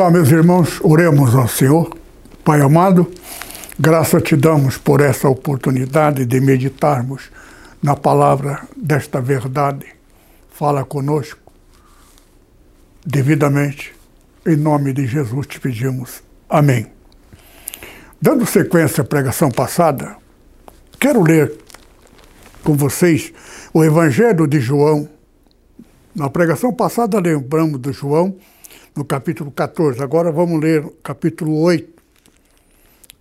Olá, meus irmãos, oremos ao Senhor. Pai amado, graça te damos por essa oportunidade de meditarmos na palavra desta verdade. Fala conosco devidamente. Em nome de Jesus te pedimos. Amém. Dando sequência à pregação passada, quero ler com vocês o Evangelho de João. Na pregação passada, lembramos do João no capítulo 14. Agora vamos ler o capítulo 8,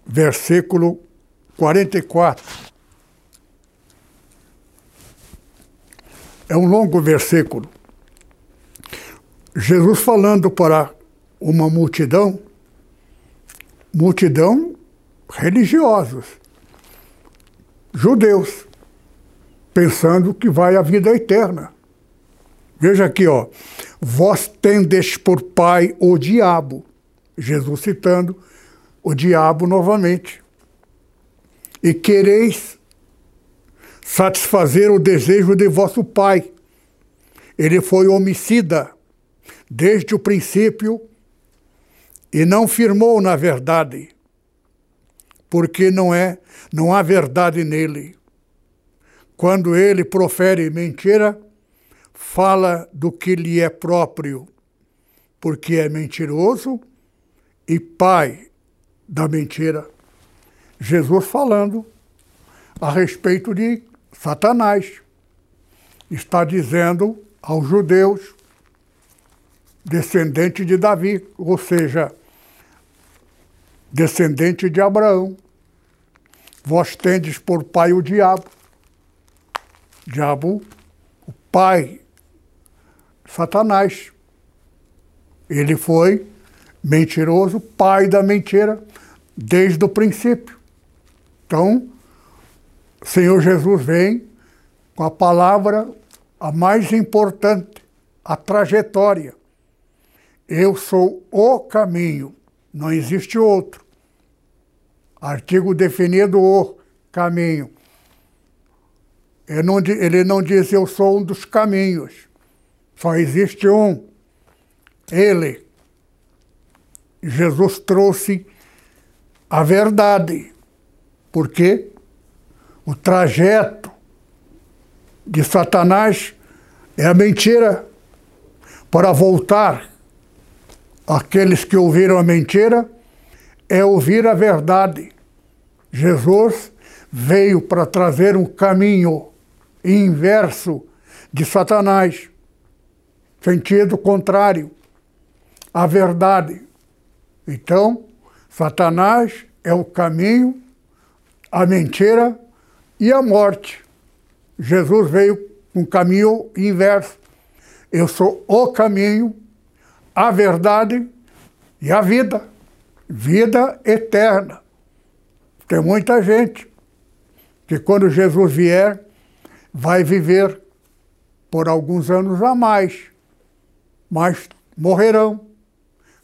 versículo 44. É um longo versículo. Jesus falando para uma multidão, multidão religiosos, judeus, pensando que vai à vida eterna. Veja aqui, ó. Vós tendes por pai o diabo. Jesus citando o diabo novamente. E quereis satisfazer o desejo de vosso pai. Ele foi homicida desde o princípio e não firmou na verdade, porque não é, não há verdade nele. Quando ele profere mentira, fala do que lhe é próprio, porque é mentiroso e pai da mentira. Jesus falando a respeito de Satanás. Está dizendo aos judeus, descendente de Davi, ou seja, descendente de Abraão. Vós tendes por pai o diabo. Diabo, o pai Satanás. Ele foi mentiroso, pai da mentira, desde o princípio. Então, Senhor Jesus vem com a palavra a mais importante, a trajetória. Eu sou o caminho, não existe outro. Artigo definido o caminho. Ele não, ele não diz eu sou um dos caminhos. Só existe um. Ele. Jesus trouxe a verdade. Porque o trajeto de Satanás é a mentira. Para voltar aqueles que ouviram a mentira, é ouvir a verdade. Jesus veio para trazer um caminho inverso de Satanás sentido contrário à verdade. Então, Satanás é o caminho, a mentira e a morte. Jesus veio com um caminho inverso. Eu sou o caminho, a verdade e a vida. Vida eterna. Tem muita gente que quando Jesus vier, vai viver por alguns anos a mais mas morrerão,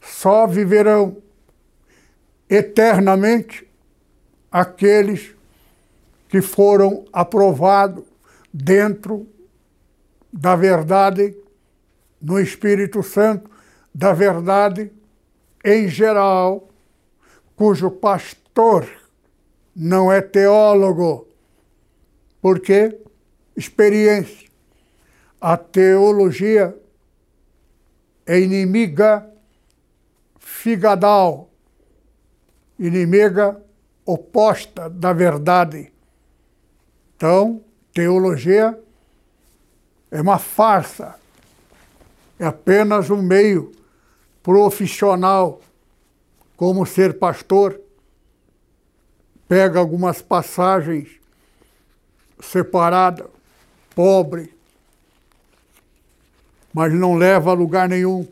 só viverão eternamente aqueles que foram aprovados dentro da verdade, no Espírito Santo, da verdade em geral, cujo pastor não é teólogo, porque experiência. A teologia é inimiga figadal, inimiga oposta da verdade. Então, teologia é uma farsa, é apenas um meio profissional, como ser pastor. Pega algumas passagens separadas, pobre, mas não leva a lugar nenhum.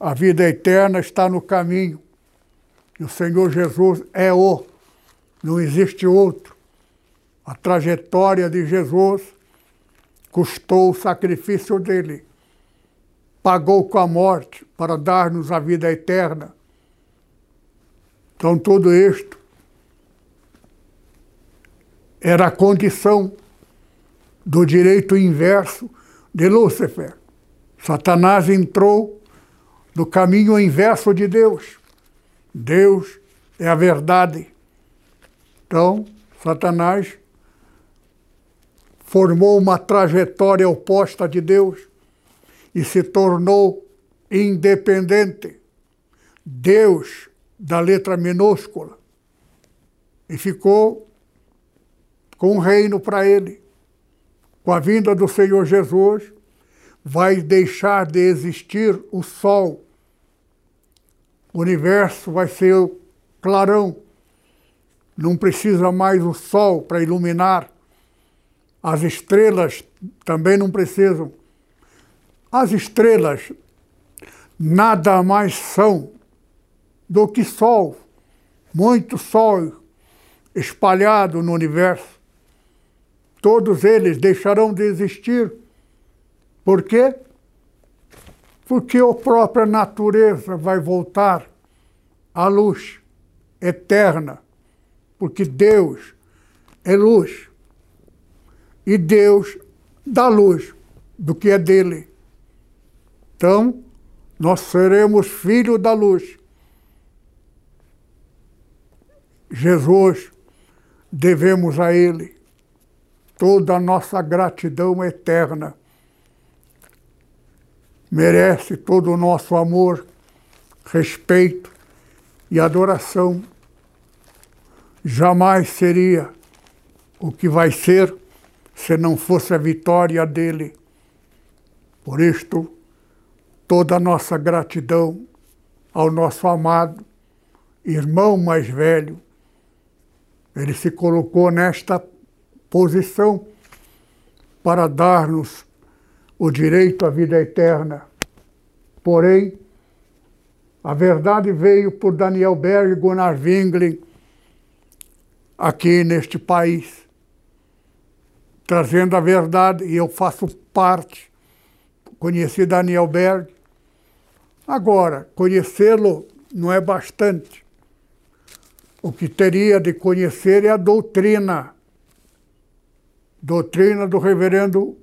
A vida eterna está no caminho. E o Senhor Jesus é o, não existe outro. A trajetória de Jesus custou o sacrifício dele, pagou com a morte para dar-nos a vida eterna. Então, tudo isto era a condição do direito inverso de Lúcifer. Satanás entrou no caminho inverso de Deus. Deus é a verdade. Então, Satanás formou uma trajetória oposta de Deus e se tornou independente. Deus, da letra minúscula, e ficou com um reino para ele. Com a vinda do Senhor Jesus, vai deixar de existir o sol. O universo vai ser clarão. Não precisa mais o sol para iluminar. As estrelas também não precisam. As estrelas nada mais são do que sol, muito sol espalhado no universo todos eles deixarão de existir. Por quê? Porque a própria natureza vai voltar à luz eterna, porque Deus é luz. E Deus dá luz do que é dele. Então, nós seremos filhos da luz. Jesus, devemos a Ele toda a nossa gratidão eterna. Merece todo o nosso amor, respeito e adoração. Jamais seria o que vai ser se não fosse a vitória dele. Por isto, toda a nossa gratidão ao nosso amado irmão mais velho. Ele se colocou nesta posição para dar-nos o direito à vida eterna. Porém, a verdade veio por Daniel Berg e Gunnar Wingling aqui neste país, trazendo a verdade, e eu faço parte. Conheci Daniel Berg. Agora, conhecê-lo não é bastante. O que teria de conhecer é a doutrina doutrina do reverendo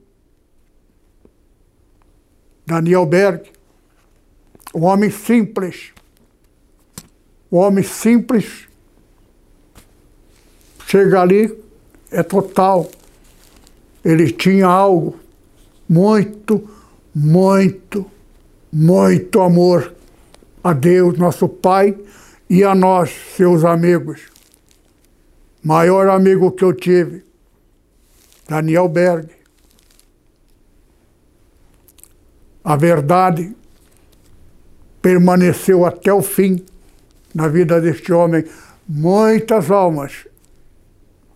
Daniel Berg, um homem simples, o homem simples chega ali, é total. Ele tinha algo muito, muito, muito amor a Deus, nosso Pai, e a nós, seus amigos. Maior amigo que eu tive Daniel Berg. A verdade permaneceu até o fim na vida deste homem. Muitas almas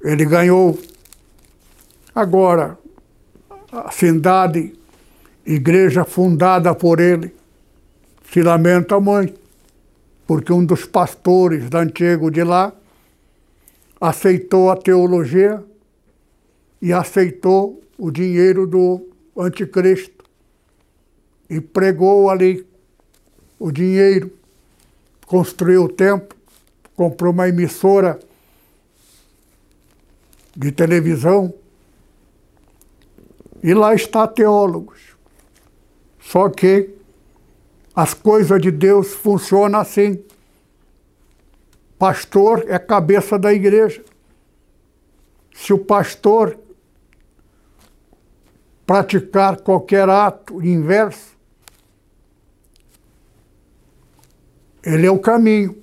ele ganhou. Agora, a cidade, igreja fundada por ele, se lamenta muito, porque um dos pastores da antigo de lá aceitou a teologia e aceitou o dinheiro do anticristo e pregou ali o dinheiro, construiu o templo, comprou uma emissora de televisão e lá está teólogos. Só que as coisas de Deus funcionam assim. Pastor é cabeça da igreja. Se o pastor praticar qualquer ato inverso, ele é o caminho.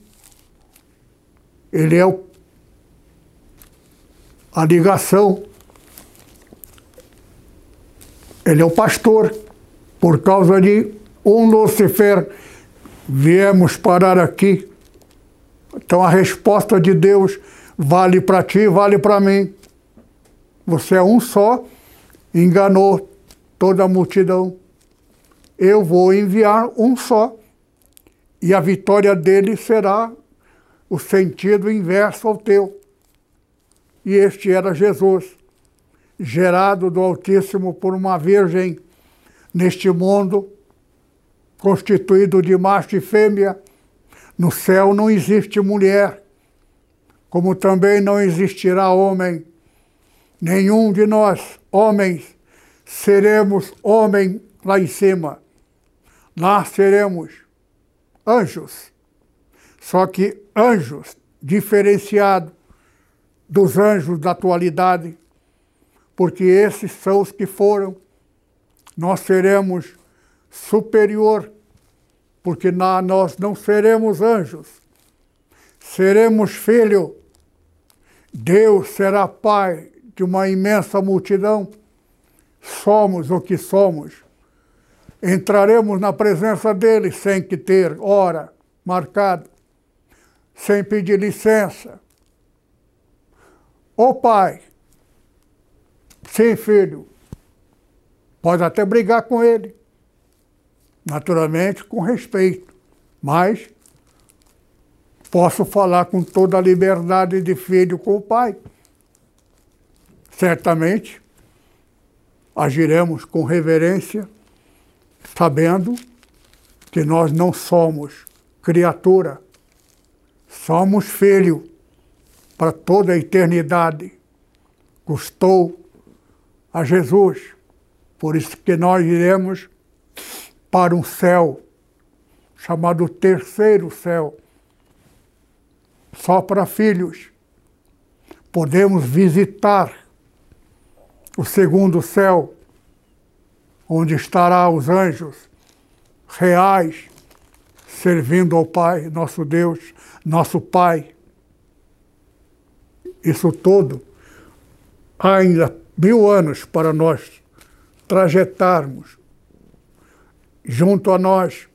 Ele é o, a ligação. Ele é o pastor. Por causa de um Lucifer, viemos parar aqui. Então a resposta de Deus vale para ti, vale para mim. Você é um só enganou toda a multidão. Eu vou enviar um só, e a vitória dele será o sentido inverso ao teu. E este era Jesus, gerado do Altíssimo por uma virgem neste mundo, constituído de macho e fêmea. No céu não existe mulher, como também não existirá homem. Nenhum de nós, homens, seremos homem lá em cima. Lá seremos anjos. Só que anjos diferenciados dos anjos da atualidade, porque esses são os que foram. Nós seremos superior, porque nós não seremos anjos, seremos filho. Deus será pai de uma imensa multidão. Somos o que somos. Entraremos na presença dele sem que ter hora marcada, sem pedir licença. O pai, sem filho, pode até brigar com ele, naturalmente com respeito, mas posso falar com toda a liberdade de filho com o pai. Certamente agiremos com reverência, sabendo que nós não somos criatura, somos filho para toda a eternidade. Custou a Jesus, por isso que nós iremos para um céu chamado terceiro céu, só para filhos. Podemos visitar o segundo céu, onde estará os anjos reais, servindo ao Pai, nosso Deus, nosso Pai. Isso tudo, há ainda mil anos para nós trajetarmos. Junto a nós,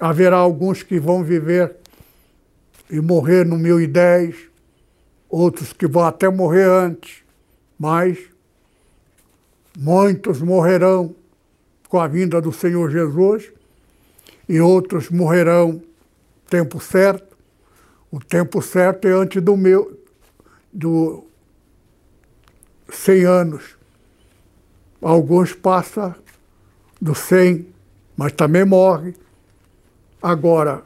haverá alguns que vão viver e morrer no mil e dez, outros que vão até morrer antes, mas Muitos morrerão com a vinda do Senhor Jesus e outros morrerão tempo certo. O tempo certo é antes do meu do 100 anos. Alguns passam dos 100, mas também morrem. Agora,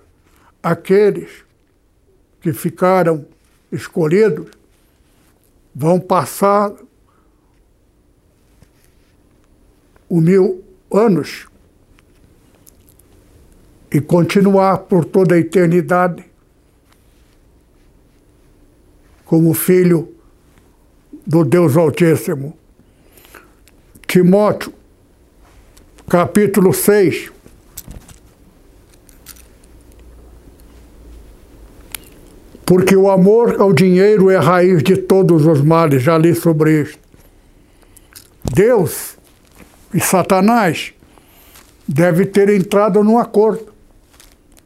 aqueles que ficaram escolhidos vão passar o mil anos e continuar por toda a eternidade como filho do Deus Altíssimo. Timóteo, capítulo 6. Porque o amor ao dinheiro é a raiz de todos os males, já li sobre isto. Deus e Satanás deve ter entrado num acordo.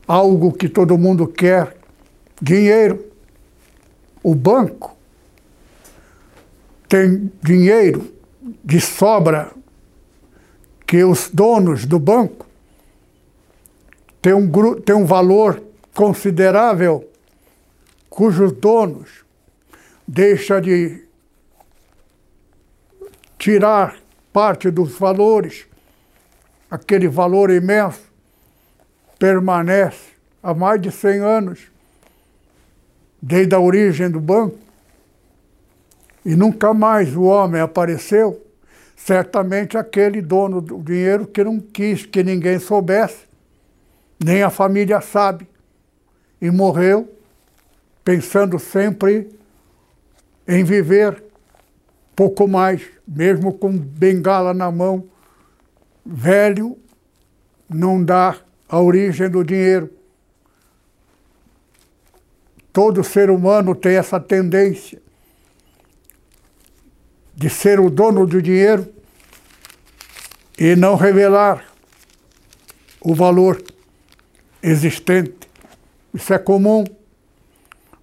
Algo que todo mundo quer: dinheiro. O banco tem dinheiro de sobra que os donos do banco têm um, têm um valor considerável cujos donos deixam de tirar parte dos valores, aquele valor imenso, permanece há mais de 100 anos, desde a origem do banco, e nunca mais o homem apareceu. Certamente aquele dono do dinheiro que não quis que ninguém soubesse, nem a família sabe, e morreu pensando sempre em viver pouco mais, mesmo com bengala na mão, velho não dá a origem do dinheiro. Todo ser humano tem essa tendência de ser o dono do dinheiro e não revelar o valor existente. Isso é comum.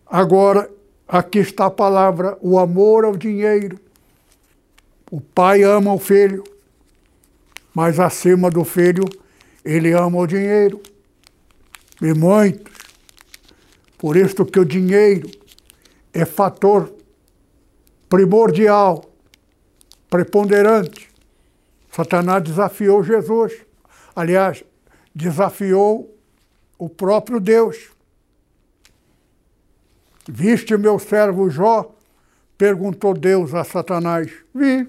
Agora, aqui está a palavra: o amor ao dinheiro o pai ama o filho mas acima do filho, ele ama o dinheiro. E muitos. Por isso que o dinheiro é fator primordial, preponderante. Satanás desafiou Jesus. Aliás, desafiou o próprio Deus. Viste meu servo Jó? Perguntou Deus a Satanás. Vi.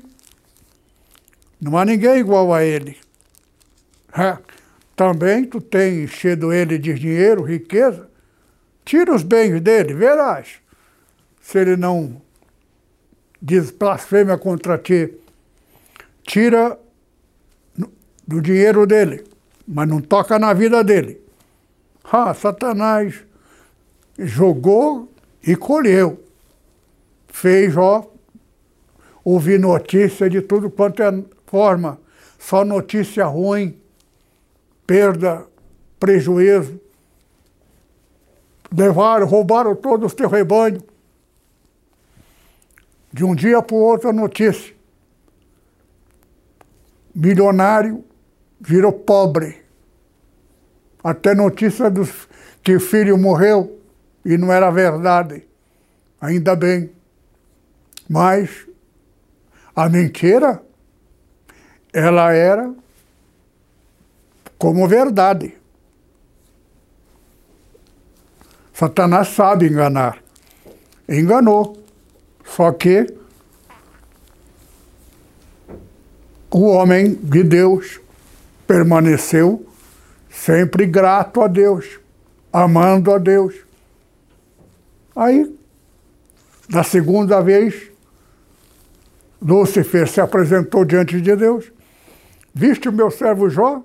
Não há ninguém igual a ele. É. Também tu tens enchido ele de dinheiro, riqueza. Tira os bens dele, verás. Se ele não diz blasfêmia contra ti, tira do dinheiro dele, mas não toca na vida dele. Ah, Satanás jogou e colheu. Fez, ó, ouvir notícia de tudo quanto é forma, só notícia ruim, perda, prejuízo. Levaram, roubaram todos os teus rebanhos. De um dia para o outro, a notícia. Milionário virou pobre. Até notícia dos, que o filho morreu e não era verdade. Ainda bem. Mas a mentira, ela era como verdade. Satanás sabe enganar. Enganou. Só que o homem de Deus permaneceu sempre grato a Deus, amando a Deus. Aí, na segunda vez, Lúcifer se apresentou diante de Deus. Viste o meu servo Jó?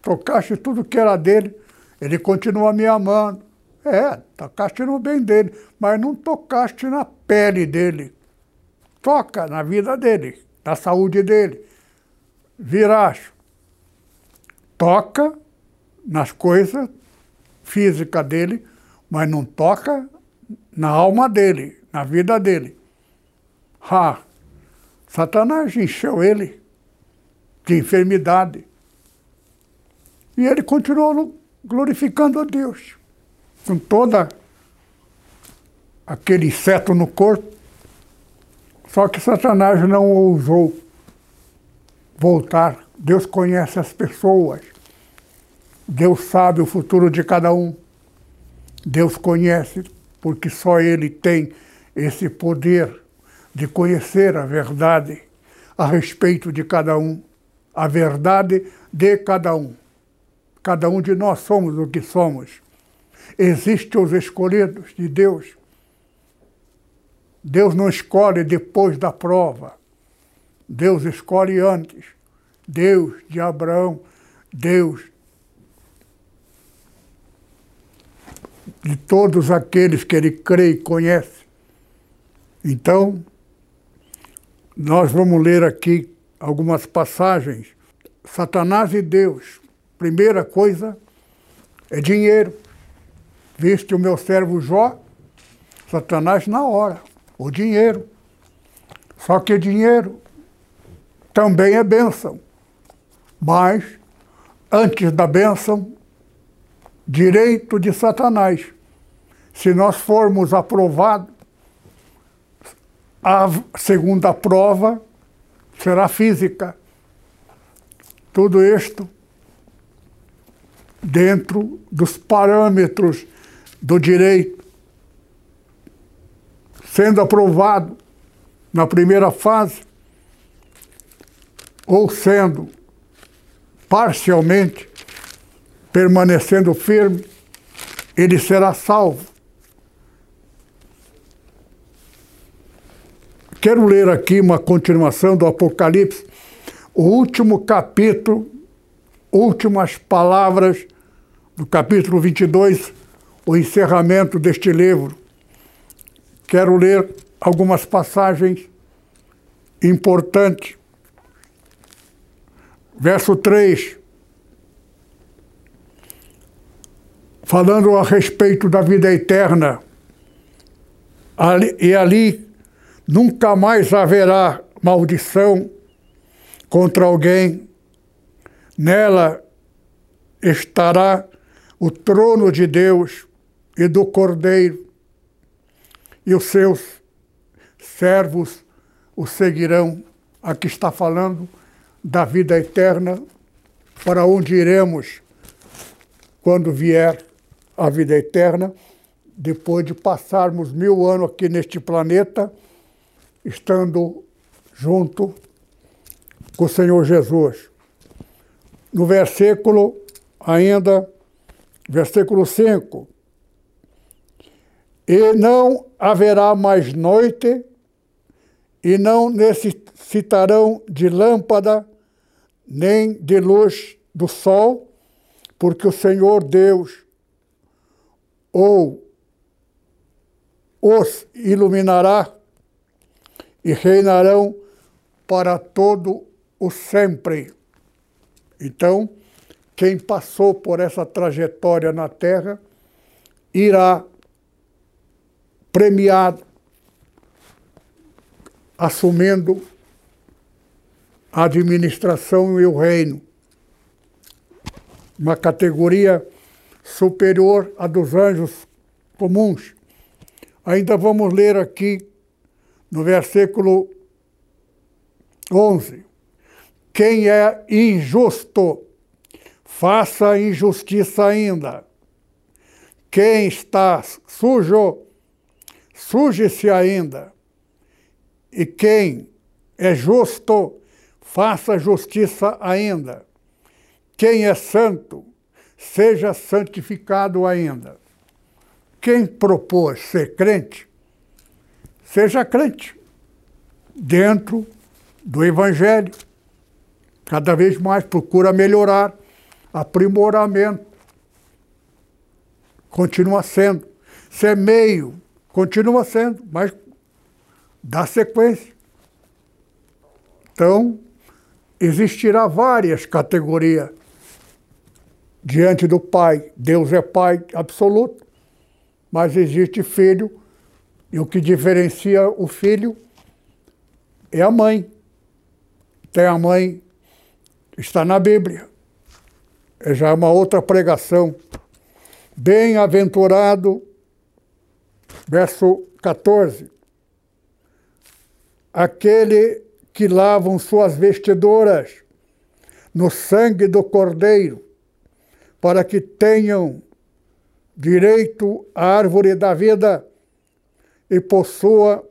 Tocaste tudo que era dele. Ele continua me amando. É, tocaste no bem dele, mas não tocaste na pele dele. Toca na vida dele, na saúde dele. Viracho. Toca nas coisas físicas dele, mas não toca na alma dele, na vida dele. Ah, Satanás encheu ele de enfermidade. E ele continuou glorificando a Deus com toda aquele inseto no corpo. Só que Satanás não ousou voltar. Deus conhece as pessoas. Deus sabe o futuro de cada um. Deus conhece, porque só Ele tem esse poder de conhecer a verdade a respeito de cada um, a verdade de cada um. Cada um de nós somos o que somos. Existem os escolhidos de Deus. Deus não escolhe depois da prova. Deus escolhe antes. Deus de Abraão, Deus de todos aqueles que ele crê e conhece. Então, nós vamos ler aqui algumas passagens. Satanás e Deus. Primeira coisa é dinheiro. Viste o meu servo Jó? Satanás na hora. O dinheiro. Só que dinheiro também é bênção. Mas, antes da bênção, direito de Satanás. Se nós formos aprovados, a segunda prova será física. Tudo isto dentro dos parâmetros do direito, sendo aprovado na primeira fase, ou sendo parcialmente permanecendo firme, ele será salvo. Quero ler aqui uma continuação do Apocalipse, o último capítulo, últimas palavras do capítulo 22, o encerramento deste livro. Quero ler algumas passagens importantes. Verso 3. Falando a respeito da vida eterna. Ali, e ali nunca mais haverá maldição contra alguém Nela estará o trono de Deus e do Cordeiro, e os seus servos o seguirão. Aqui está falando da vida eterna, para onde iremos quando vier a vida eterna, depois de passarmos mil anos aqui neste planeta, estando junto com o Senhor Jesus. No versículo ainda, versículo 5. E não haverá mais noite, e não necessitarão de lâmpada, nem de luz do sol, porque o Senhor Deus ou os iluminará e reinarão para todo o sempre. Então, quem passou por essa trajetória na Terra irá premiado, assumindo a administração e o reino. Uma categoria superior à dos anjos comuns. Ainda vamos ler aqui no versículo 11. Quem é injusto, faça injustiça ainda. Quem está sujo, suje-se ainda. E quem é justo, faça justiça ainda. Quem é santo, seja santificado ainda. Quem propôs ser crente, seja crente, dentro do Evangelho. Cada vez mais procura melhorar, aprimoramento. Continua sendo. Se é continua sendo, mas dá sequência. Então, existirá várias categorias diante do Pai. Deus é Pai absoluto, mas existe filho, e o que diferencia o filho é a mãe. Tem a mãe, está na Bíblia. É já uma outra pregação. Bem-aventurado, verso 14. Aquele que lavam suas vestiduras no sangue do Cordeiro para que tenham direito à árvore da vida e possua,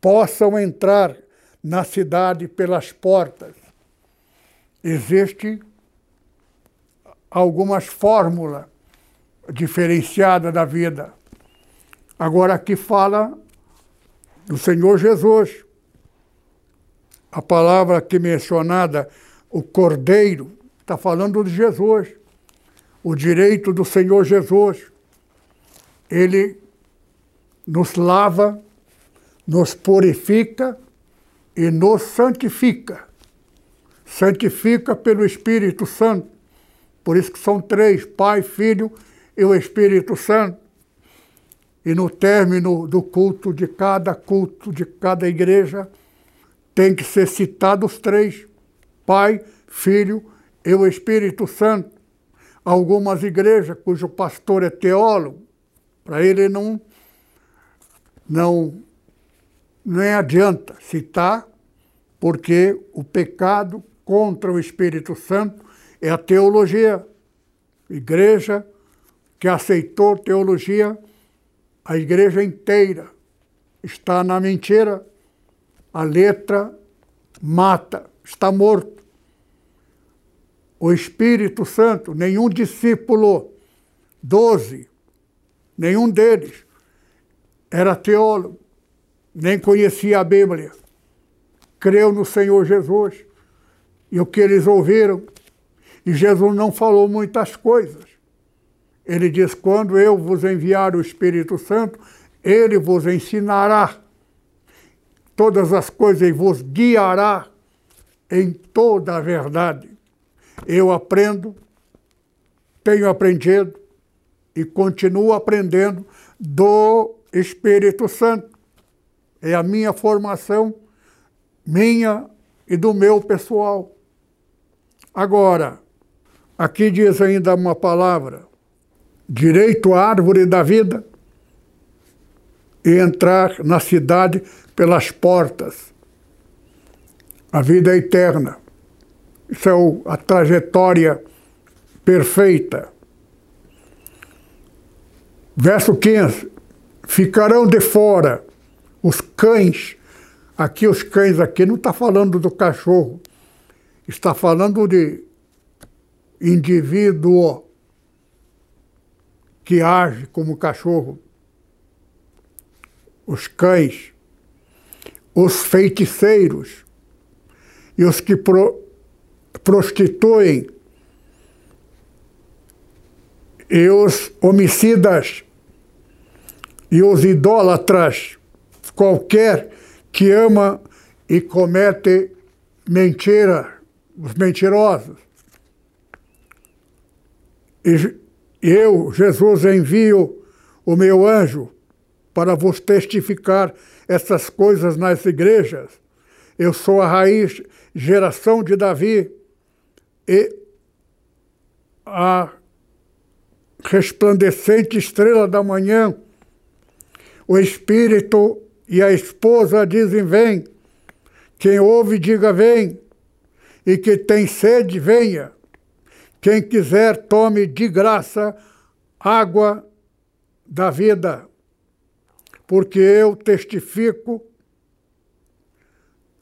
possam entrar na cidade pelas portas. Existe algumas fórmulas diferenciadas da vida. Agora aqui fala do Senhor Jesus. A palavra aqui mencionada, o Cordeiro, está falando de Jesus o direito do Senhor Jesus. Ele nos lava, nos purifica e nos santifica. Santifica pelo Espírito Santo. Por isso que são três, Pai, Filho e o Espírito Santo. E no término do culto de cada culto, de cada igreja, tem que ser citado os três, Pai, Filho e o Espírito Santo algumas igrejas cujo pastor é teólogo, para ele não, não, nem adianta citar, porque o pecado contra o Espírito Santo é a teologia. Igreja que aceitou teologia, a igreja inteira está na mentira. A letra mata, está morto o Espírito Santo, nenhum discípulo, doze, nenhum deles era teólogo, nem conhecia a Bíblia. Creu no Senhor Jesus e o que eles ouviram. E Jesus não falou muitas coisas. Ele diz: quando eu vos enviar o Espírito Santo, ele vos ensinará todas as coisas e vos guiará em toda a verdade. Eu aprendo, tenho aprendido e continuo aprendendo do Espírito Santo. É a minha formação, minha e do meu pessoal. Agora, Aqui diz ainda uma palavra: direito à árvore da vida e entrar na cidade pelas portas. A vida é eterna. Isso é a trajetória perfeita. Verso 15: Ficarão de fora os cães. Aqui, os cães, aqui não está falando do cachorro, está falando de indivíduo que age como cachorro. Os cães, os feiticeiros. E os que pro, prostituem. E os homicidas e os idólatras, qualquer que ama e comete mentira, os mentirosos. E eu, Jesus, envio o meu anjo para vos testificar essas coisas nas igrejas. Eu sou a raiz, geração de Davi e a resplandecente estrela da manhã. O Espírito e a esposa dizem: Vem. Quem ouve, diga: Vem. E que tem sede, venha. Quem quiser, tome de graça água da vida. Porque eu testifico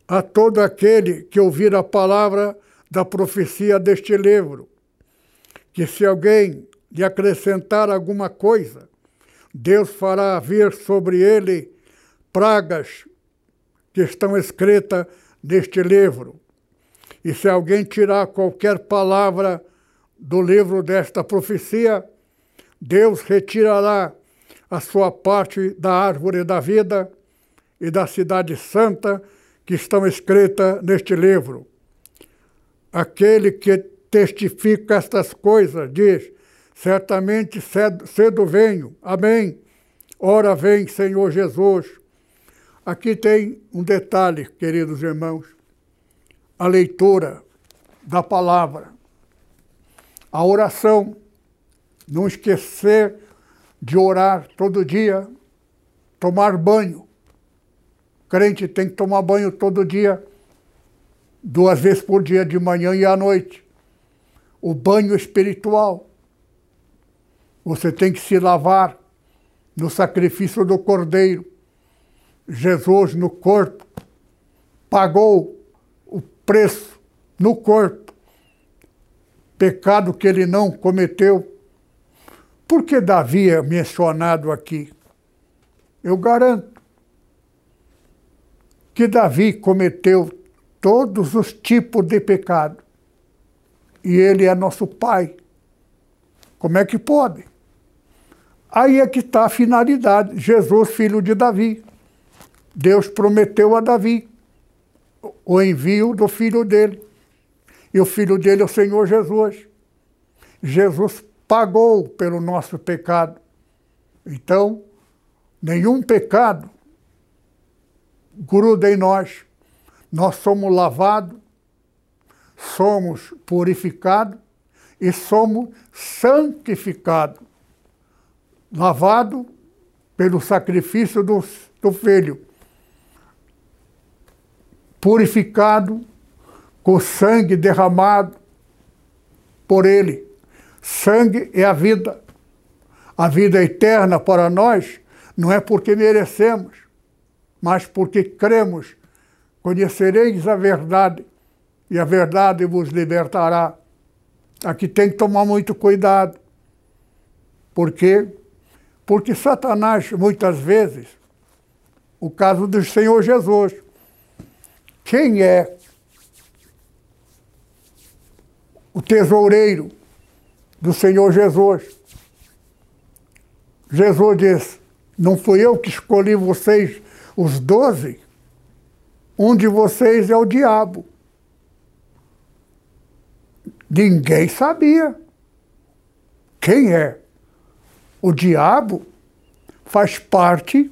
a todo aquele que ouvir a palavra da profecia deste livro, que se alguém lhe acrescentar alguma coisa, Deus fará vir sobre ele pragas que estão escritas neste livro. E se alguém tirar qualquer palavra do livro desta profecia, Deus retirará a sua parte da árvore da vida e da cidade santa que estão escritas neste livro. Aquele que testifica estas coisas diz: certamente cedo, cedo venho. Amém. Ora vem, Senhor Jesus. Aqui tem um detalhe, queridos irmãos. A leitura da palavra. A oração. Não esquecer de orar todo dia. Tomar banho. O crente tem que tomar banho todo dia duas vezes por dia, de manhã e à noite. O banho espiritual. Você tem que se lavar no sacrifício do Cordeiro. Jesus no corpo pagou o preço no corpo, pecado que ele não cometeu. Por que Davi é mencionado aqui? Eu garanto que Davi cometeu todos os tipos de pecado. E ele é nosso pai. Como é que pode? Aí é que está a finalidade. Jesus, filho de Davi. Deus prometeu a Davi o envio do filho dele. E o filho dele é o Senhor Jesus. Jesus pagou pelo nosso pecado. Então, nenhum pecado gruda em nós nós somos lavados, somos purificados e somos santificados. Lavado pelo sacrifício do, do Filho. Purificado com sangue derramado por Ele. Sangue é a vida. A vida eterna para nós não é porque merecemos, mas porque cremos Conhecereis a verdade, e a verdade vos libertará. Aqui tem que tomar muito cuidado. Por quê? Porque Satanás, muitas vezes, o caso do Senhor Jesus, quem é o tesoureiro do Senhor Jesus? Jesus diz: Não fui eu que escolhi vocês, os doze? Um de vocês é o diabo. Ninguém sabia. Quem é? O diabo faz parte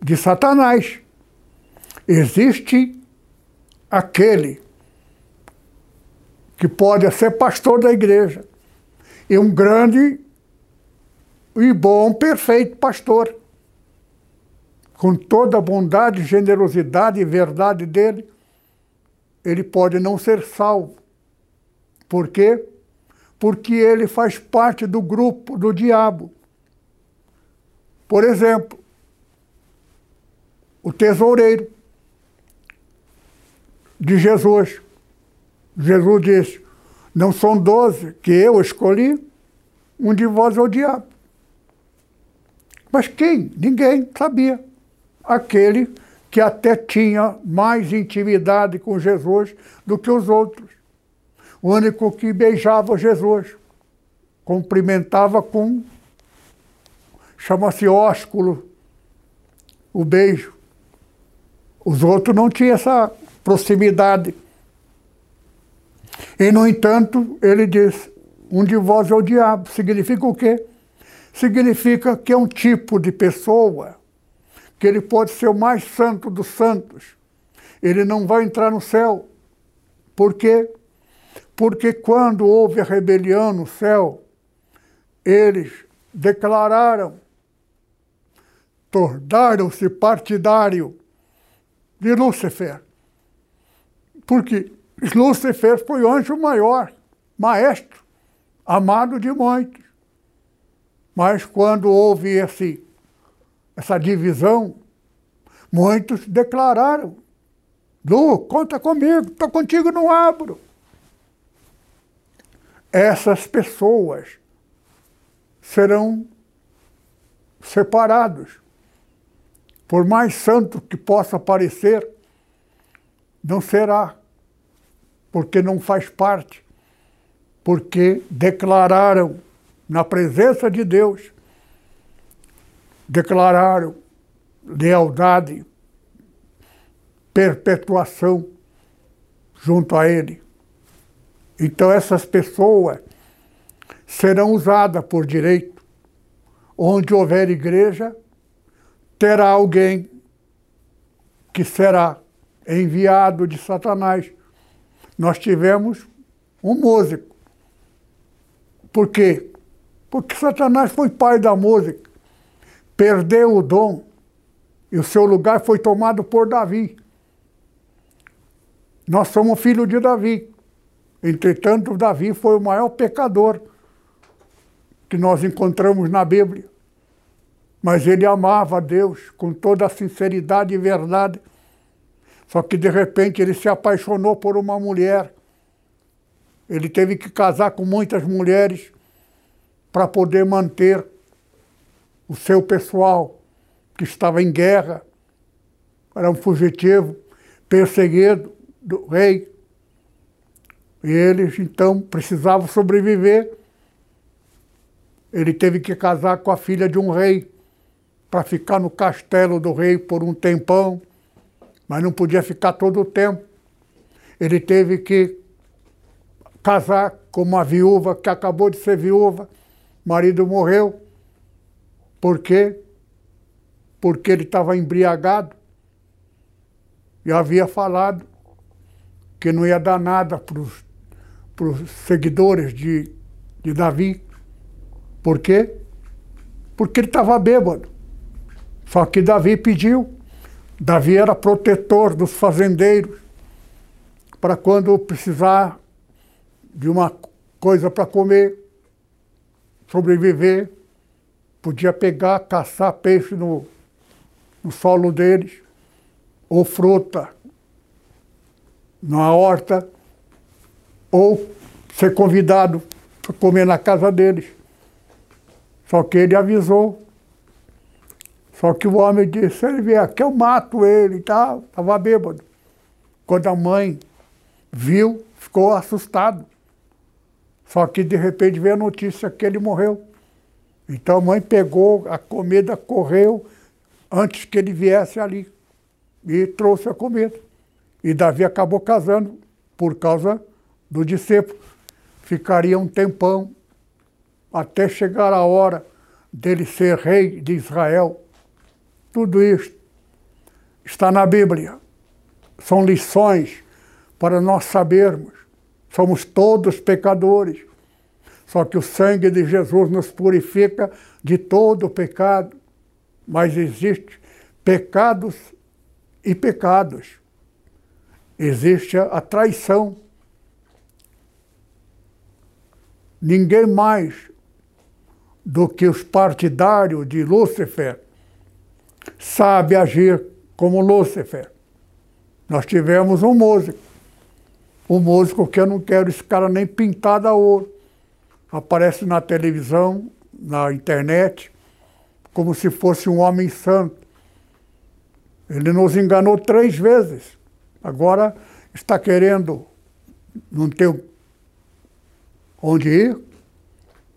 de Satanás. Existe aquele que pode ser pastor da igreja e um grande e bom, perfeito pastor. Com toda a bondade, generosidade e verdade dele, ele pode não ser salvo. Por quê? Porque ele faz parte do grupo do diabo. Por exemplo, o tesoureiro de Jesus. Jesus disse: Não são doze que eu escolhi, um de vós é o diabo. Mas quem? Ninguém sabia. Aquele que até tinha mais intimidade com Jesus do que os outros. Único que beijava Jesus, cumprimentava com, chama-se ósculo, o beijo. Os outros não tinham essa proximidade. E, no entanto, ele diz: um de vós é o diabo. Significa o quê? Significa que é um tipo de pessoa que ele pode ser o mais santo dos santos. Ele não vai entrar no céu. Por quê? Porque quando houve a rebelião no céu, eles declararam, tornaram-se partidário de Lúcifer. Porque Lúcifer foi o anjo maior, maestro, amado de muitos. Mas quando houve esse, essa divisão, muitos declararam: Lu, conta comigo, estou contigo, não abro. Essas pessoas serão separados. Por mais santo que possa parecer, não será, porque não faz parte, porque declararam na presença de Deus, declararam lealdade, perpetuação junto a Ele. Então essas pessoas serão usadas por direito. Onde houver igreja, terá alguém que será enviado de Satanás. Nós tivemos um músico. Por quê? Porque Satanás foi pai da música, perdeu o dom e o seu lugar foi tomado por Davi. Nós somos filhos de Davi. Entretanto, Davi foi o maior pecador que nós encontramos na Bíblia. Mas ele amava Deus com toda a sinceridade e verdade só que de repente ele se apaixonou por uma mulher. Ele teve que casar com muitas mulheres para poder manter o seu pessoal que estava em guerra. Era um fugitivo, perseguido do rei. E eles então precisavam sobreviver. Ele teve que casar com a filha de um rei para ficar no castelo do rei por um tempão mas não podia ficar todo o tempo. Ele teve que casar com uma viúva que acabou de ser viúva, o marido morreu. Por quê? Porque ele estava embriagado e havia falado que não ia dar nada para os seguidores de, de Davi. Por quê? Porque ele estava bêbado. Só que Davi pediu Davi era protetor dos fazendeiros, para quando precisar de uma coisa para comer, sobreviver, podia pegar, caçar peixe no, no solo deles, ou fruta na horta, ou ser convidado para comer na casa deles. Só que ele avisou só que o homem disse, se ele vier aqui, eu mato ele e tal. Estava bêbado. Quando a mãe viu, ficou assustado. Só que de repente veio a notícia que ele morreu. Então a mãe pegou a comida, correu antes que ele viesse ali e trouxe a comida. E Davi acabou casando por causa do discípulo. Ficaria um tempão até chegar a hora dele ser rei de Israel. Tudo isso está na Bíblia. São lições para nós sabermos Somos todos pecadores. Só que o sangue de Jesus nos purifica de todo pecado. Mas existe pecados e pecados. Existe a traição. Ninguém mais do que os partidários de Lúcifer sabe agir como Lúcifer. Nós tivemos um músico, um músico que eu não quero esse cara nem pintado a ouro. Aparece na televisão, na internet, como se fosse um homem santo. Ele nos enganou três vezes. Agora está querendo não ter onde ir,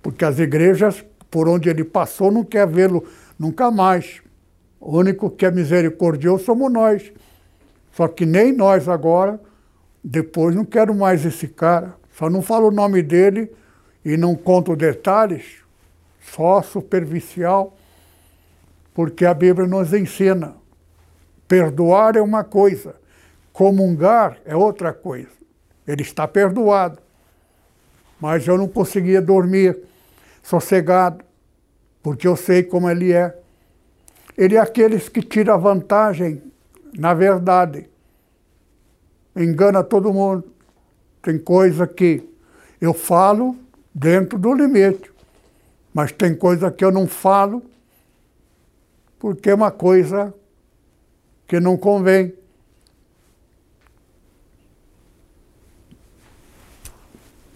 porque as igrejas por onde ele passou não quer vê-lo nunca mais. O único que é misericordioso somos nós. Só que nem nós agora, depois não quero mais esse cara. Só não falo o nome dele e não conto detalhes, só superficial, porque a Bíblia nos ensina. Perdoar é uma coisa, comungar é outra coisa. Ele está perdoado. Mas eu não conseguia dormir sossegado, porque eu sei como ele é. Ele é aqueles que tira vantagem na verdade. Engana todo mundo. Tem coisa que eu falo dentro do limite, mas tem coisa que eu não falo porque é uma coisa que não convém.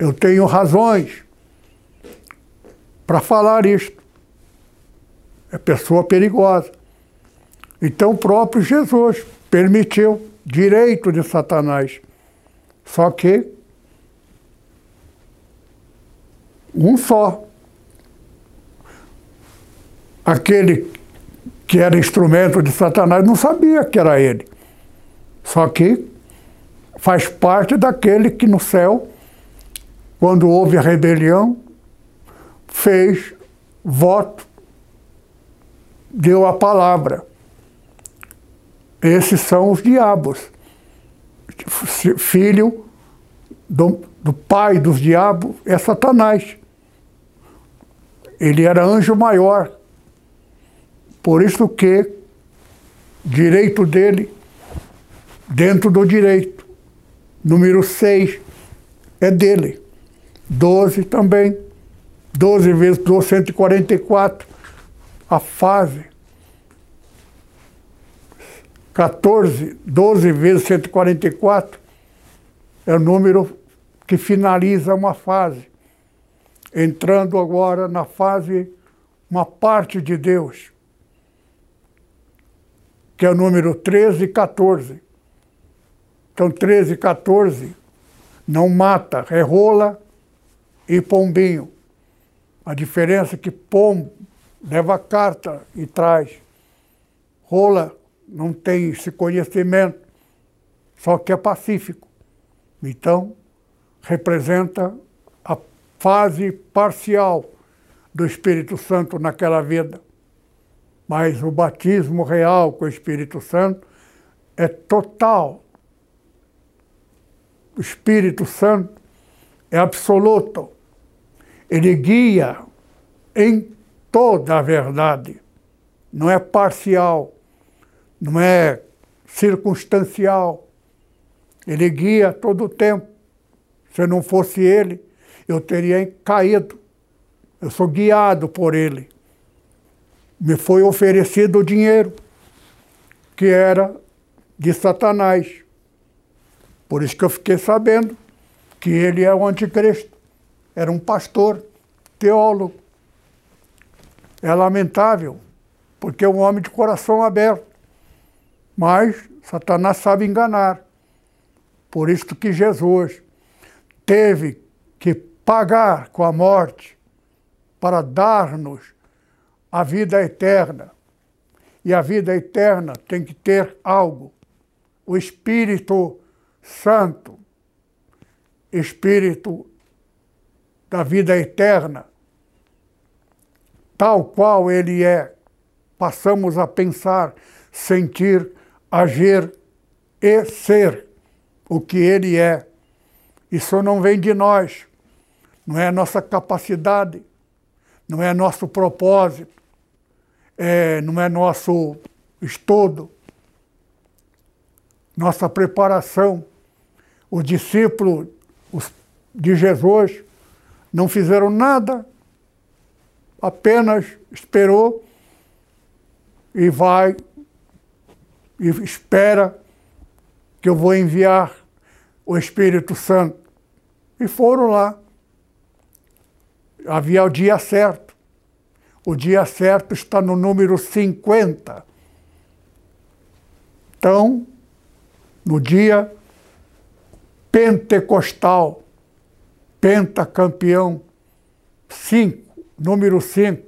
Eu tenho razões para falar isto. É pessoa perigosa. Então o próprio Jesus permitiu direito de Satanás. Só que um só. Aquele que era instrumento de Satanás não sabia que era ele. Só que faz parte daquele que no céu, quando houve a rebelião, fez voto, deu a palavra. Esses são os diabos. Filho do, do pai dos diabos é Satanás. Ele era anjo maior. Por isso que direito dele, dentro do direito. Número 6 é dele. 12 também. 12 vezes 12, 144. A fase. 14, 12 vezes 144 é o número que finaliza uma fase. Entrando agora na fase, uma parte de Deus, que é o número 13 e 14. Então, 13 e 14 não mata, é rola e pombinho. A diferença é que pombo leva carta e traz. Rola não tem esse conhecimento, só que é pacífico. Então, representa a fase parcial do Espírito Santo naquela vida. Mas o batismo real com o Espírito Santo é total. O Espírito Santo é absoluto. Ele guia em toda a verdade, não é parcial não é circunstancial. Ele guia todo o tempo. Se não fosse ele, eu teria caído. Eu sou guiado por ele. Me foi oferecido o dinheiro, que era de Satanás. Por isso que eu fiquei sabendo que ele é o anticristo. Era um pastor, teólogo. É lamentável, porque é um homem de coração aberto. Mas Satanás sabe enganar. Por isso que Jesus teve que pagar com a morte para dar-nos a vida eterna. E a vida eterna tem que ter algo. O Espírito Santo, Espírito da vida eterna, tal qual ele é, passamos a pensar, sentir, agir e ser o que ele é. Isso não vem de nós, não é nossa capacidade, não é nosso propósito, é, não é nosso estudo, nossa preparação. Os discípulos de Jesus não fizeram nada, apenas esperou e vai e espera que eu vou enviar o Espírito Santo. E foram lá. Havia o dia certo. O dia certo está no número 50. Então, no dia pentecostal, pentacampeão, 5, número 5.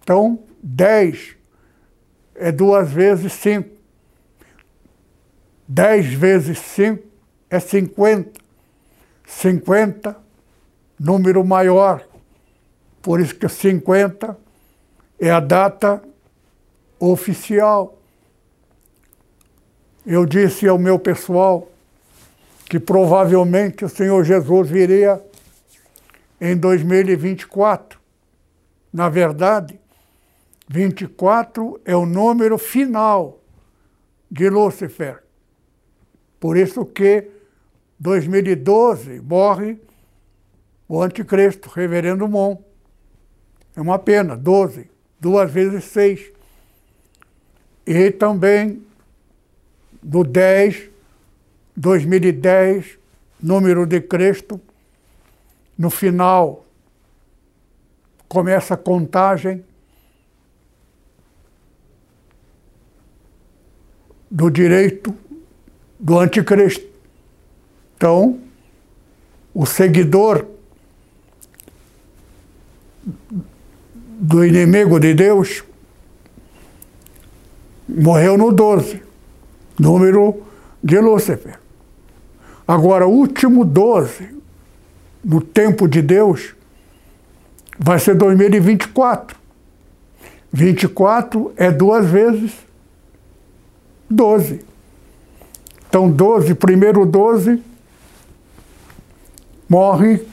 Então, 10 é duas vezes 5. 10 vezes 5 é 50. 50, número maior. Por isso que 50 é a data oficial. Eu disse ao meu pessoal que provavelmente o Senhor Jesus viria em 2024. Na verdade, 24 é o número final de Lúcifer. Por isso que 2012 morre o anticristo, reverendo Mon. É uma pena, 12, duas vezes seis. E também do 10, 2010, número de Cristo, no final começa a contagem do direito do anticristo. Então, o seguidor do inimigo de Deus morreu no 12, número de Lúcifer. Agora, o último 12, no tempo de Deus, vai ser 2024. 24 é duas vezes 12. Então, 12, primeiro 12, morre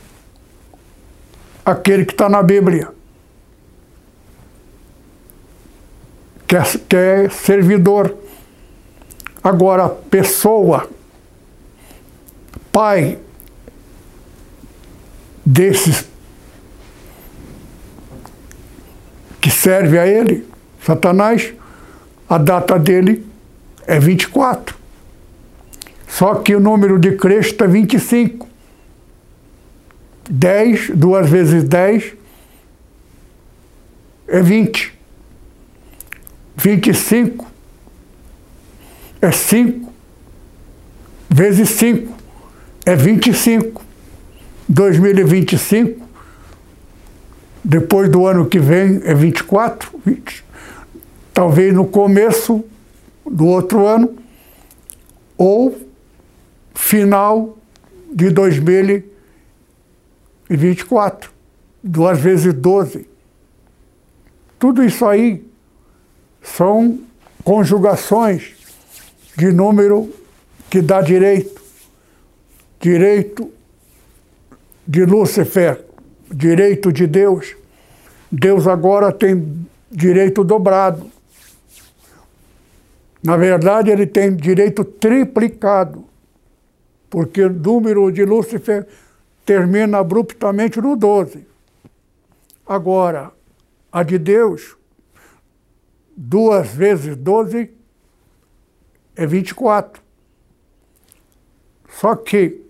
aquele que está na Bíblia. Que é, é servidor. Agora, pessoa, pai desses que serve a ele, Satanás, a data dele é 24. Só que o número de Cristo é 25. 10, duas vezes 10 é 20. 25 é 5 vezes 5 é 25. 2025, depois do ano que vem é 24, 20. Talvez no começo do outro ano ou final de 2024. Duas vezes 12. Tudo isso aí são conjugações de número que dá direito. Direito de Lúcifer, direito de Deus. Deus agora tem direito dobrado. Na verdade, ele tem direito triplicado porque o número de Lúcifer termina abruptamente no 12. Agora, a de Deus, duas vezes 12 é 24. Só que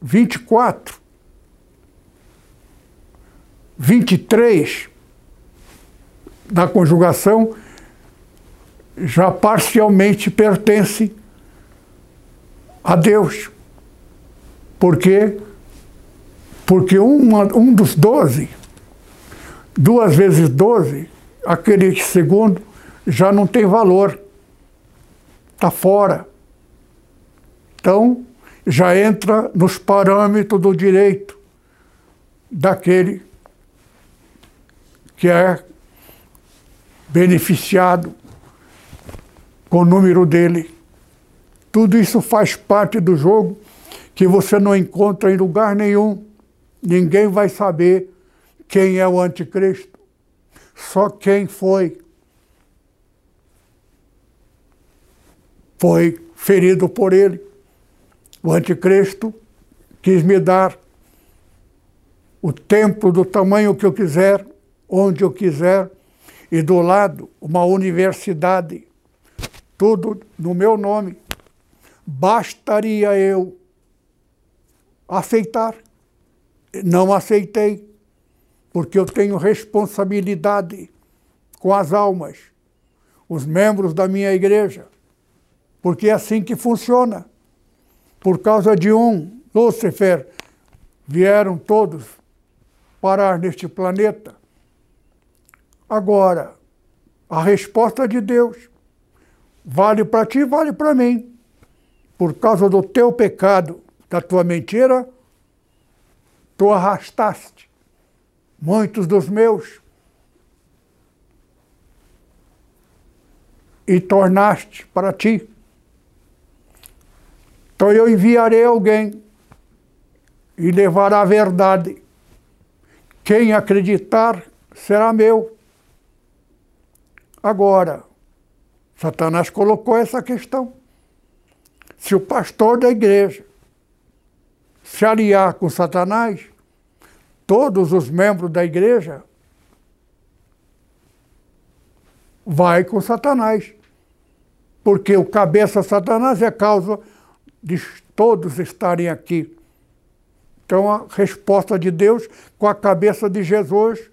24, 23 da conjugação já parcialmente pertence a Deus. Por quê? Porque uma, um dos doze, duas vezes doze, aquele segundo já não tem valor. Está fora. Então, já entra nos parâmetros do direito daquele que é beneficiado com o número dele Tudo isso faz parte do jogo que você não encontra em lugar nenhum. Ninguém vai saber quem é o anticristo. Só quem foi. Foi ferido por ele. O anticristo quis me dar o templo do tamanho que eu quiser, onde eu quiser, e do lado uma universidade, tudo no meu nome. Bastaria eu aceitar. Não aceitei, porque eu tenho responsabilidade com as almas, os membros da minha igreja, porque é assim que funciona. Por causa de um Lúcifer, vieram todos parar neste planeta. Agora, a resposta de Deus vale para ti, vale para mim. Por causa do teu pecado, da tua mentira, tu arrastaste muitos dos meus e tornaste para ti. Então eu enviarei alguém e levará a verdade. Quem acreditar será meu. Agora, Satanás colocou essa questão. Se o pastor da igreja se aliar com Satanás, todos os membros da igreja vai com Satanás. Porque o cabeça Satanás é causa de todos estarem aqui. Então a resposta de Deus com a cabeça de Jesus,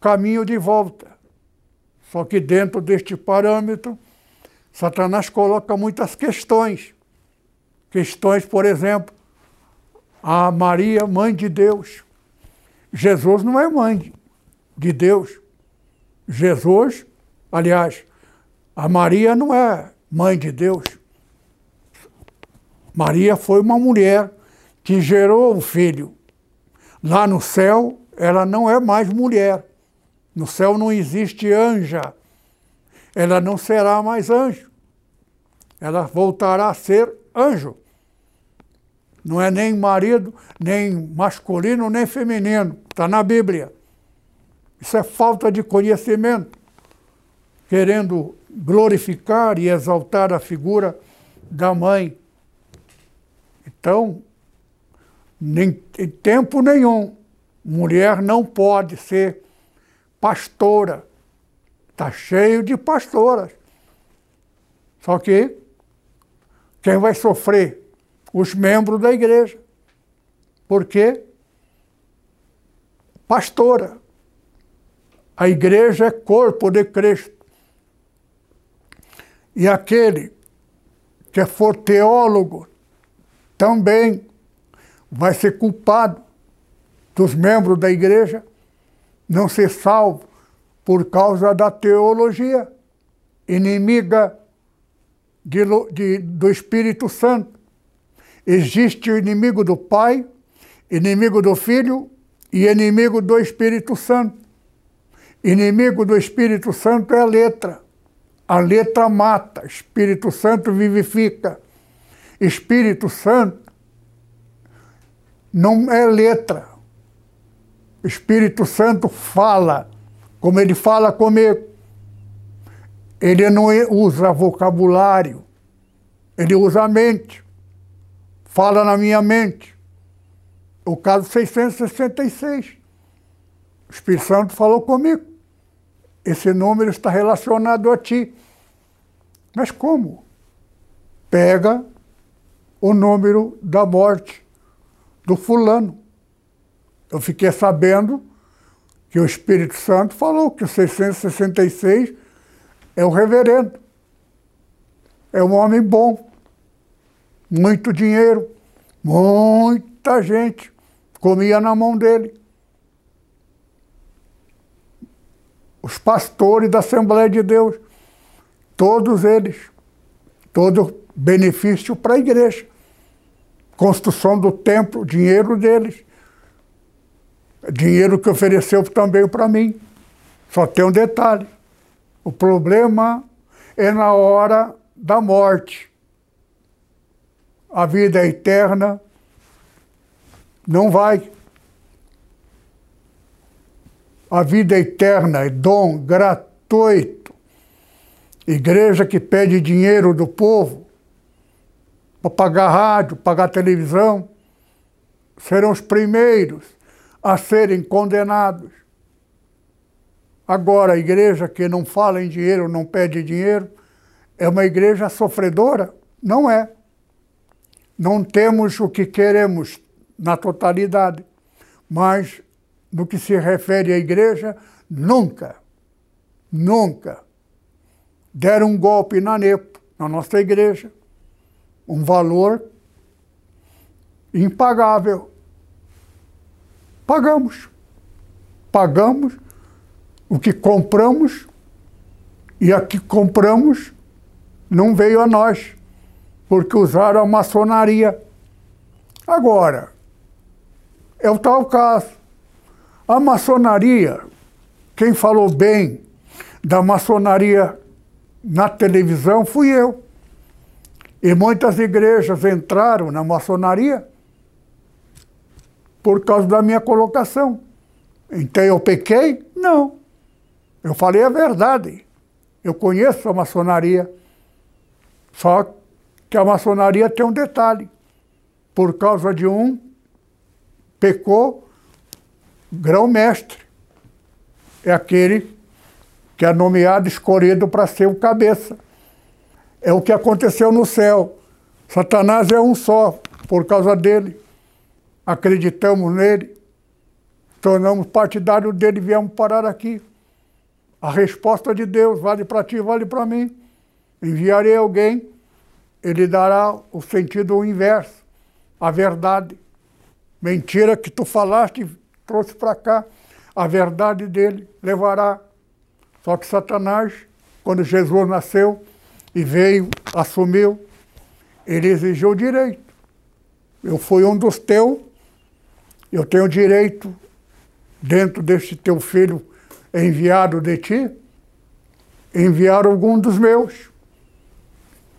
caminho de volta. Só que dentro deste parâmetro, Satanás coloca muitas questões. Questões, por exemplo, a Maria, mãe de Deus. Jesus não é mãe de Deus. Jesus, aliás, a Maria não é mãe de Deus. Maria foi uma mulher que gerou um filho. Lá no céu, ela não é mais mulher. No céu não existe anja. Ela não será mais anjo. Ela voltará a ser anjo. Não é nem marido, nem masculino, nem feminino. Está na Bíblia. Isso é falta de conhecimento. Querendo glorificar e exaltar a figura da mãe. Então, nem, em tempo nenhum, mulher não pode ser pastora. Está cheio de pastoras. Só que quem vai sofrer os membros da igreja. Porque pastora. A igreja é corpo de Cristo. E aquele que for teólogo também vai ser culpado dos membros da igreja não ser salvo por causa da teologia inimiga de, de, do Espírito Santo. Existe o inimigo do Pai, inimigo do Filho e inimigo do Espírito Santo. Inimigo do Espírito Santo é a letra. A letra mata, Espírito Santo vivifica. Espírito Santo não é letra. Espírito Santo fala, como ele fala comigo. Ele não usa vocabulário, ele usa a mente fala na minha mente. O caso 666. O Espírito Santo falou comigo. Esse número está relacionado a ti. Mas como? Pega o número da morte do fulano. Eu fiquei sabendo que o Espírito Santo falou que o 666 é o reverendo. É um homem bom muito dinheiro, muita gente comia na mão dele. Os pastores da Assembleia de Deus, todos eles, todo benefício para a igreja. Construção do templo, dinheiro deles. Dinheiro que ofereceu também para mim. Só tem um detalhe. O problema é na hora da morte a vida eterna, não vai. A vida eterna é dom gratuito. Igreja que pede dinheiro do povo para pagar rádio, pagar televisão, serão os primeiros a serem condenados. Agora, a igreja que não fala em dinheiro, não pede dinheiro, é uma igreja sofredora? Não é. Não temos o que queremos na totalidade, mas no que se refere à igreja, nunca, nunca deram um golpe na NEPO, na nossa igreja. Um valor impagável. Pagamos. Pagamos o que compramos e a que compramos não veio a nós, porque usaram a maçonaria. Agora, é o tal caso. A maçonaria, quem falou bem da maçonaria na televisão fui eu. E muitas igrejas entraram na maçonaria por causa da minha colocação. Então eu pequei? Não. Eu falei a verdade. Eu conheço a maçonaria. Só que a maçonaria tem um detalhe. Por causa de um, pecou grão-mestre. É aquele que é nomeado, escolhido para ser o cabeça. É o que aconteceu no céu. Satanás é um só, por causa dele. Acreditamos nele, tornamos partidário dele viemos parar aqui. A resposta de Deus vale para ti, vale para mim. Enviarei alguém, ele dará o sentido inverso, a verdade. Mentira que tu falaste, trouxe para cá, a verdade dele levará. Só que Satanás, quando Jesus nasceu e veio, assumiu, ele exigiu direito. Eu fui um dos teus, eu tenho direito, dentro deste teu filho enviado de ti, enviar algum dos meus.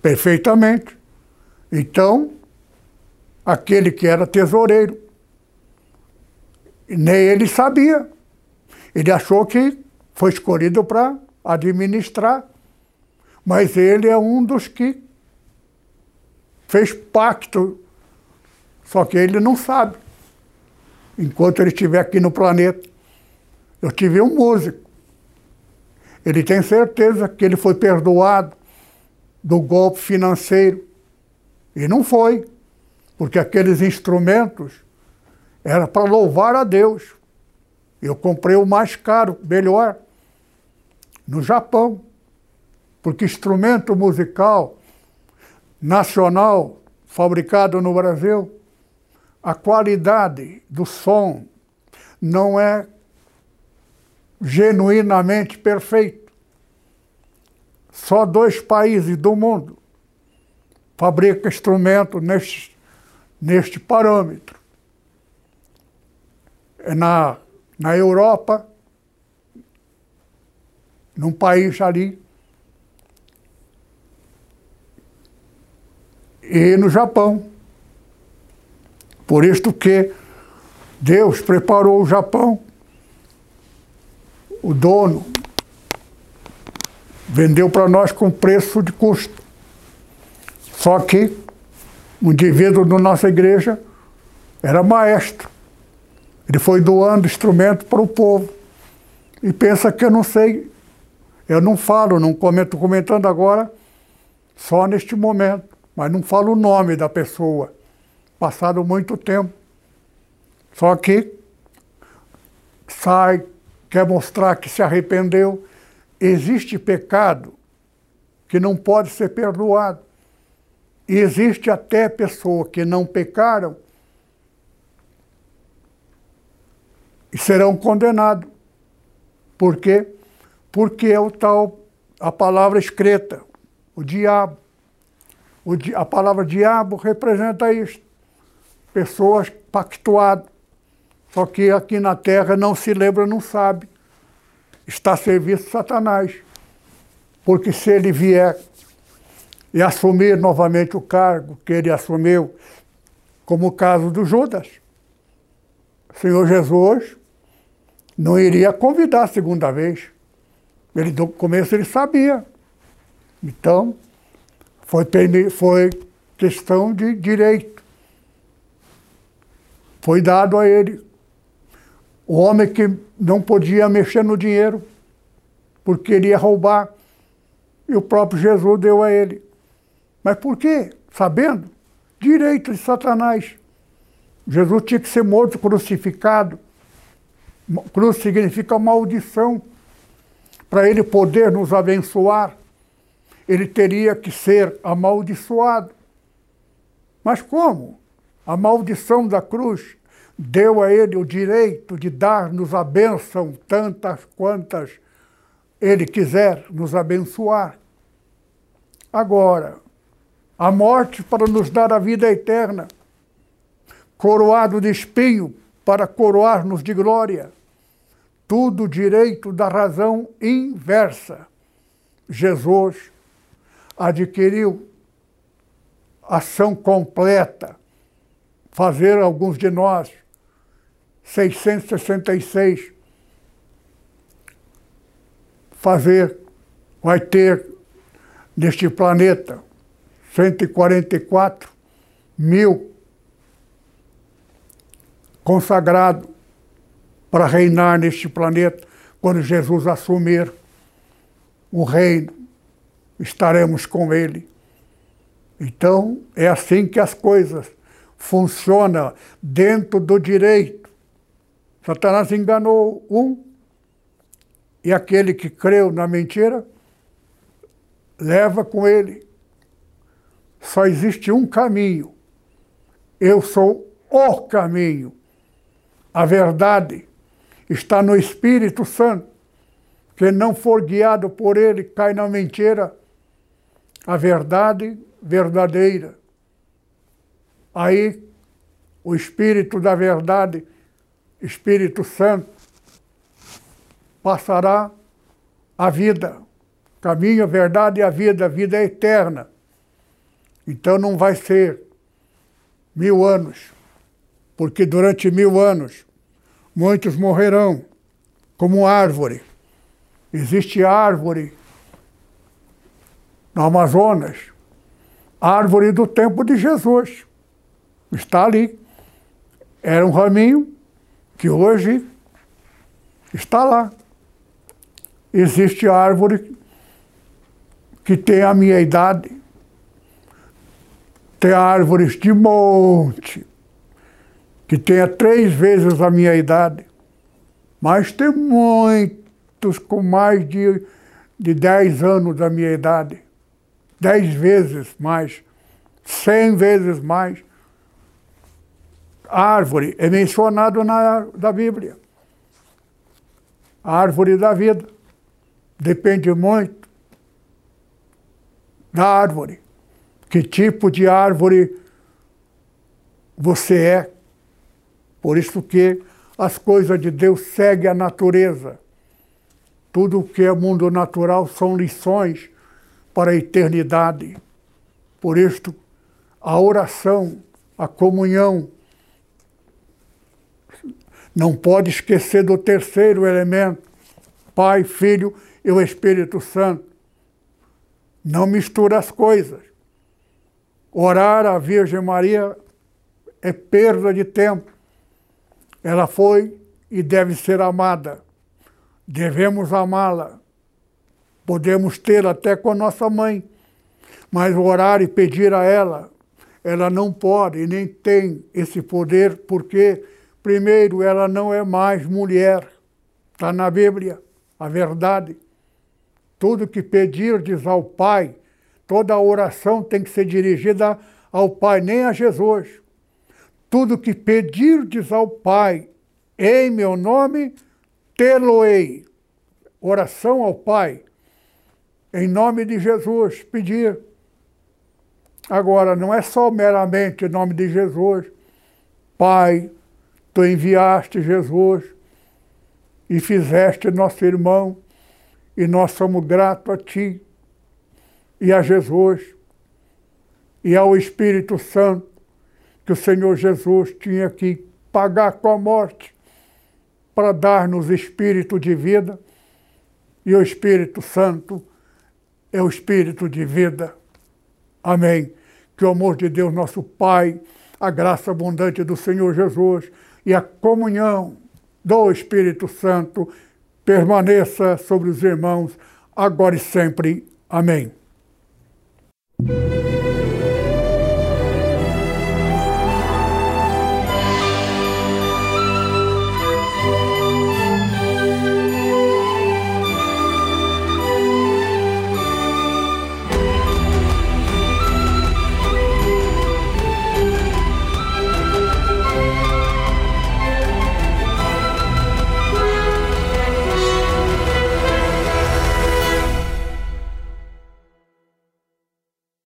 Perfeitamente. Então, aquele que era tesoureiro, nem ele sabia. Ele achou que foi escolhido para administrar, mas ele é um dos que fez pacto, só que ele não sabe. Enquanto ele estiver aqui no planeta, eu tive um músico. Ele tem certeza que ele foi perdoado do golpe financeiro. E não foi, porque aqueles instrumentos era para louvar a Deus. Eu comprei o mais caro, melhor, no Japão, porque instrumento musical nacional fabricado no Brasil, a qualidade do som não é genuinamente perfeita. Só dois países do mundo fabricam instrumento neste, neste parâmetro. É na, na Europa, num país ali, e no Japão. Por isto que Deus preparou o Japão, o dono vendeu para nós com preço de custo. Só que um indivíduo da nossa igreja era maestro. Ele foi doando instrumento para o povo. E pensa que eu não sei. Eu não falo, não comento, comentando agora, só neste momento. Mas não falo o nome da pessoa. Passado muito tempo. Só que sai, quer mostrar que se arrependeu existe pecado que não pode ser perdoado. E existe até pessoas que não pecaram e serão condenados. Por quê? Porque é o tal, a palavra escrita, o diabo. O, a palavra diabo representa isso. Pessoas pactuadas. Só que aqui na terra não se lembra, não sabe está a serviço de Satanás. Porque se ele vier e assumir novamente o cargo que ele assumiu, como o caso do Judas. O Senhor Jesus não iria convidar a segunda vez. Ele, do começo ele sabia. Então, foi, foi questão de direito. Foi dado a ele. O homem que não podia mexer no dinheiro, porque ele ia roubar. E o próprio Jesus deu a ele. Mas por quê? Sabendo? Direito de Satanás. Jesus tinha que ser morto, crucificado. Cruz significa maldição. Para ele poder nos abençoar, ele teria que ser amaldiçoado. Mas como? A maldição da cruz deu a ele o direito de dar-nos a bênção, tantas quantas ele quiser nos abençoar. Agora, a morte para nos dar a vida eterna, coroado de espinho para coroar-nos de glória, tudo direito da razão inversa. Jesus adquiriu ação completa, fazer alguns de nós 666 fazer, vai ter neste planeta 144 mil consagrados para reinar neste planeta quando Jesus assumir o reino, estaremos com ele. Então, é assim que as coisas funcionam dentro do direito. Satanás enganou um, e aquele que creu na mentira leva com ele. Só existe um caminho. Eu sou o caminho. A verdade está no Espírito Santo. Quem não for guiado por ele cai na mentira. A verdade verdadeira. Aí o Espírito da verdade, Espírito Santo, passará a vida. Caminho, a verdade e a vida, a vida é eterna. Então não vai ser mil anos, porque durante mil anos muitos morrerão como árvore. Existe árvore no Amazonas, árvore do tempo de Jesus. Está ali. Era um raminho que hoje está lá. Existe árvore que tem a minha idade, tem árvores de monte, que tenha três vezes a minha idade, mas tem muitos com mais de, de dez anos da minha idade, dez vezes mais, cem vezes mais. árvore é mencionado na da Bíblia. A árvore da vida depende muito da árvore. Que tipo de árvore você é. Por isso que as coisas de Deus seguem a natureza. Tudo o que é mundo natural são lições para a eternidade. Por isto, a oração, a comunhão, não pode esquecer do terceiro elemento, Pai, Filho e o Espírito Santo. Não mistura as coisas. Orar a Virgem Maria é perda de tempo. Ela foi e deve ser amada. Devemos amá-la. Podemos ter até com a nossa mãe. Mas orar e pedir a ela, ela não pode nem tem esse poder, porque, primeiro, ela não é mais mulher. Está na Bíblia, a verdade. Tudo que pedirdes ao Pai, toda oração tem que ser dirigida ao Pai, nem a Jesus. Tudo que pedirdes ao Pai em meu nome, tê-lo-ei. Oração ao Pai, em nome de Jesus, pedir. Agora, não é só meramente em nome de Jesus. Pai, tu enviaste Jesus e fizeste nosso irmão e nós somos gratos a Ti e a Jesus e ao Espírito Santo, que o Senhor Jesus tinha que pagar com a morte para dar-nos espírito de vida, e o Espírito Santo é o espírito de vida. Amém. Que o amor de Deus, nosso Pai, a graça abundante do Senhor Jesus e a comunhão do Espírito Santo permaneça sobre os irmãos, agora e sempre. Amém.